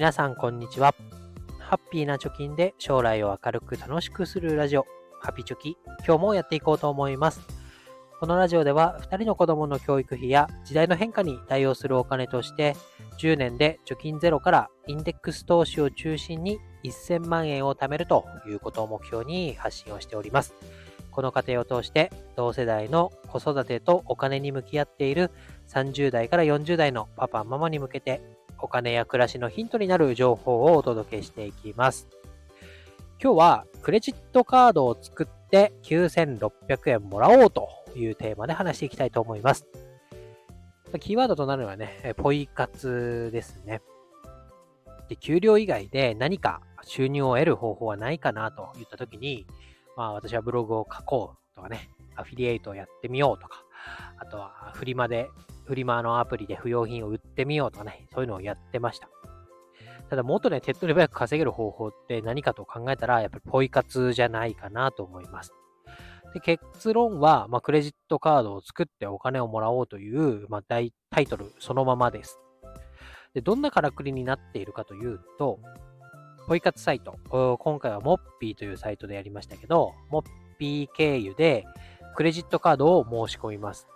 皆さんこんにちは。ハッピーな貯金で将来を明るく楽しくするラジオ、ハピチョキ、今日もやっていこうと思います。このラジオでは2人の子供の教育費や時代の変化に対応するお金として10年で貯金ゼロからインデックス投資を中心に1000万円を貯めるということを目標に発信をしております。この過程を通して同世代の子育てとお金に向き合っている30代から40代のパパママに向けてお金や暮らしのヒントになる情報をお届けしていきます。今日はクレジットカードを作って9600円もらおうというテーマで話していきたいと思います。キーワードとなるのはね、ポイ活ですね。で給料以外で何か収入を得る方法はないかなといったときに、まあ私はブログを書こうとかね、アフィリエイトをやってみようとか、あとはフリマでフリマのアプリで不要品を売ってみようとかね、そういうのをやってました。ただもっとね、手っ取り早く稼げる方法って何かと考えたら、やっぱりポイ活じゃないかなと思います。で結論は、まあ、クレジットカードを作ってお金をもらおうという、まあ、タイトルそのままです。でどんなからくりになっているかというと、ポイ活サイト、今回はモッピーというサイトでやりましたけど、モッピー経由でクレジットカードを申し込みます。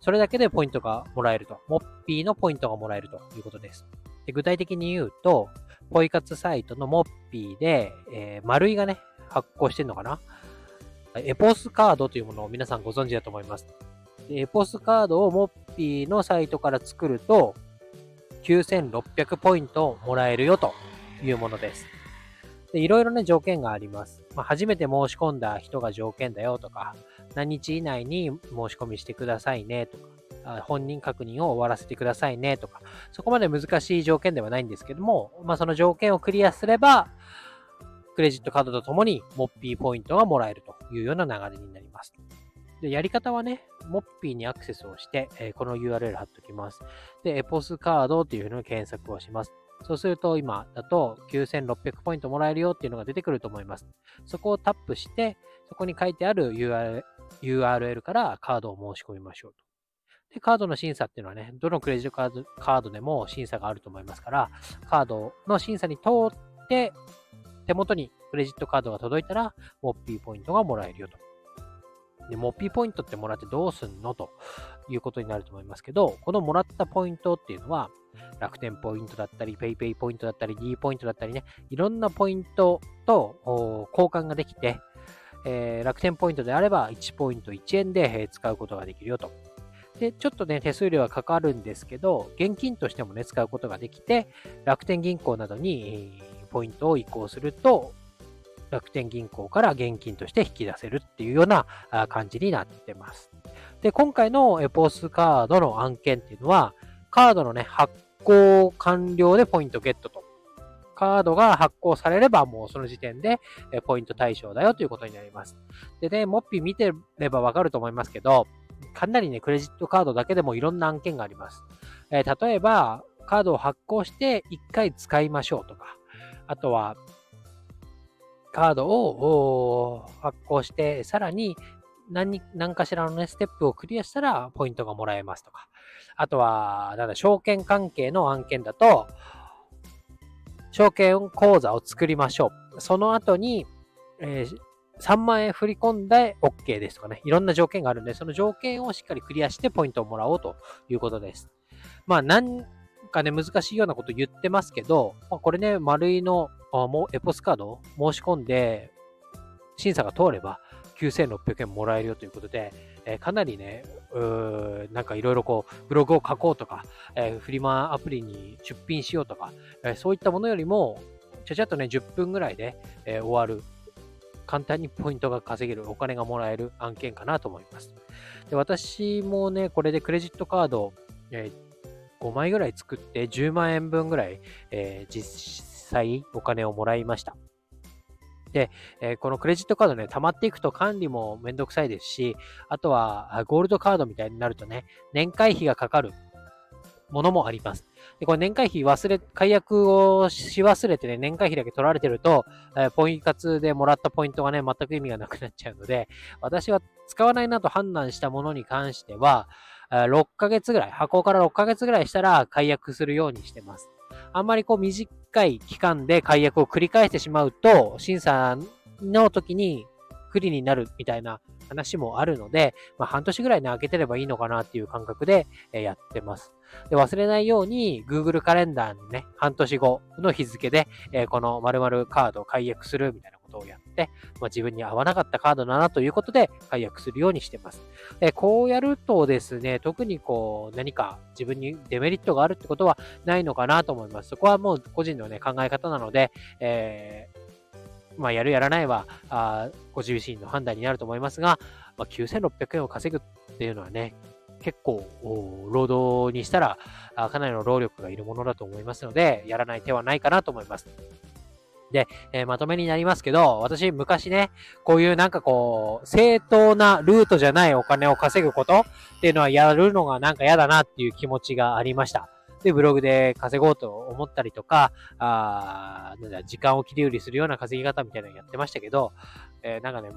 それだけでポイントがもらえると。モッピーのポイントがもらえるということです。で具体的に言うと、ポイ活サイトのモッピーで、えー、丸いがね、発行してんのかなエポスカードというものを皆さんご存知だと思います。でエポスカードをモッピーのサイトから作ると、9600ポイントもらえるよというものです。でいろいろね、条件があります。まあ、初めて申し込んだ人が条件だよとか、何日以内に申し込みしてくださいねとか、本人確認を終わらせてくださいねとか、そこまで難しい条件ではないんですけども、まあ、その条件をクリアすれば、クレジットカードとともにモッピーポイントがもらえるというような流れになります。で、やり方はね、モッピーにアクセスをして、えー、この URL 貼っておきます。で、エポスカードっていうのを検索をします。そうすると今だと9600ポイントもらえるよっていうのが出てくると思います。そこをタップして、そこに書いてある URL, からカードを申し込みましょうと。で、カードの審査っていうのはね、どのクレジットカードカードでも審査があると思いますから、カードの審査に通って、手元にクレジットカードが届いたら、モッピーポイントがもらえるよと。で、モッピーポイントってもらってどうすんのということになると思いますけど、このもらったポイントっていうのは、楽天ポイントだったり、PayPay ポイントだったり、D ポイントだったりね、いろんなポイントと交換ができて、えー、楽天ポイントであれば1ポイント1円で使うことができるよと。で、ちょっとね、手数料はかかるんですけど、現金としてもね、使うことができて、楽天銀行などにポイントを移行すると、楽天銀行から現金として引き出せるっていうような感じになってます。で、今回のエポスカードの案件っていうのは、カードのね、発行完了でポイントゲットと。カードが発行されればもうその時点でポイント対象だよということになります。でね、モッピー見てればわかると思いますけど、かなりね、クレジットカードだけでもいろんな案件があります。えー、例えば、カードを発行して1回使いましょうとか、あとは、カードを発行して、さらに何何かしらのね、ステップをクリアしたらポイントがもらえますとか。あとは、なんだ、証券関係の案件だと、証券口座を作りましょう。その後に、えー、3万円振り込んで OK ですとかね、いろんな条件があるんで、その条件をしっかりクリアしてポイントをもらおうということです。まあ、なんかね、難しいようなこと言ってますけど、まあ、これね、丸いのあもエポスカード？申し込んで、審査が通れば9600円もらえるよということで、えー、かなりね、なんかいろいろこう、ブログを書こうとか、えー、フリマアプリに出品しようとか、えー、そういったものよりも、ちゃちゃっとね、10分ぐらいで、え終わる。簡単にポイントが稼げる、お金がもらえる案件かなと思います。で私もね、これでクレジットカード、え5枚ぐらい作って10万円分ぐらい、え実際お金をもらいました。で、えー、このクレジットカードね、溜まっていくと管理もめんどくさいですし、あとはゴールドカードみたいになるとね、年会費がかかるものもあります。で、これ年会費忘れ、解約をし忘れてね、年会費だけ取られてると、えー、ポイ活でもらったポイントがね、全く意味がなくなっちゃうので、私は使わないなと判断したものに関しては、6ヶ月ぐらい、箱から6ヶ月ぐらいしたら解約するようにしてます。あんまりこう短い期間で解約を繰り返してしまうと、審査の時に不利になるみたいな話もあるので、まあ、半年ぐらいね、開けてればいいのかなっていう感覚で、やってます。で忘れないように Google カレンダーにね、半年後の日付で、えこの〇〇カードを解約するみたいなことをやって、まあ、自分に合わなかったカードだなということで解約するようにしてます。えこうやるとですね、特にこう何か自分にデメリットがあるってことはないのかなと思います。そこはもう個人のね、考え方なので、えーまあ、やるやらないは、あご自身の判断になると思いますが、まあ、9600円を稼ぐっていうのはね、結構、労働にしたら、かなりの労力がいるものだと思いますので、やらない手はないかなと思います。で、えー、まとめになりますけど、私昔ね、こういうなんかこう、正当なルートじゃないお金を稼ぐことっていうのはやるのがなんか嫌だなっていう気持ちがありました。で、ブログで稼ごうと思ったりとか、あなんだ、時間を切り売りするような稼ぎ方みたいなのやってましたけど、えー、なんかね、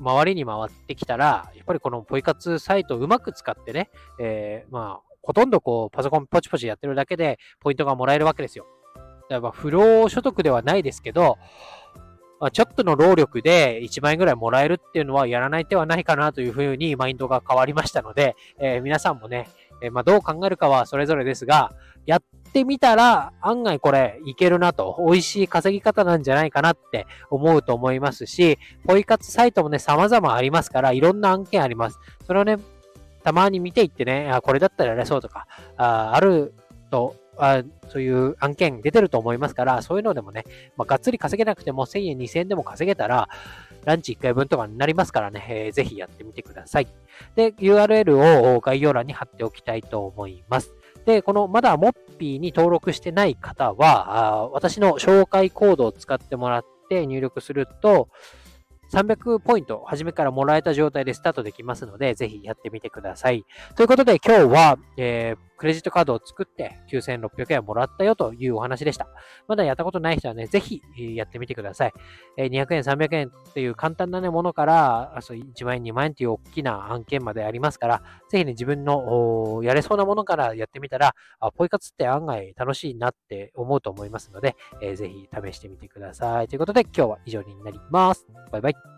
周りに回ってきたら、やっぱりこのポイ活サイトをうまく使ってね、えー、まあ、ほとんどこう、パソコンポチポチやってるだけで、ポイントがもらえるわけですよ。だから不労所得ではないですけど、まあ、ちょっとの労力で1万円ぐらいもらえるっていうのはやらない手はないかなというふうにマインドが変わりましたので、えー、皆さんもね、えー、まあ、どう考えるかはそれぞれですが、やってみたら案外これいけるなと、美味しい稼ぎ方なんじゃないかなって思うと思いますし、ポイ活サイトもね、様々ありますから、いろんな案件あります。それをね、たまに見ていってね、あこれだったらやれそうとか、ああるとあそういう案件出てると思いますから、そういうのでもね、まあ、がっつり稼げなくても1000円、2000円でも稼げたら、ランチ1回分とかになりますからね、えー、ぜひやってみてください。で、URL を概要欄に貼っておきたいと思います。で、このまだモッピーに登録してない方は、あ私の紹介コードを使ってもらって入力すると、300ポイント、初めからもらえた状態でスタートできますので、ぜひやってみてください。ということで、今日は、えー、クレジットカードを作って9600円もらったよというお話でした。まだやったことない人はね、ぜひやってみてください。200円、300円っていう簡単な、ね、ものから、あ1万円、2万円っていう大きな案件までありますから、ぜひね、自分のやれそうなものからやってみたら、ポイ活って案外楽しいなって思うと思いますので、えー、ぜひ試してみてください。ということで、今日は以上になります。バイバイ。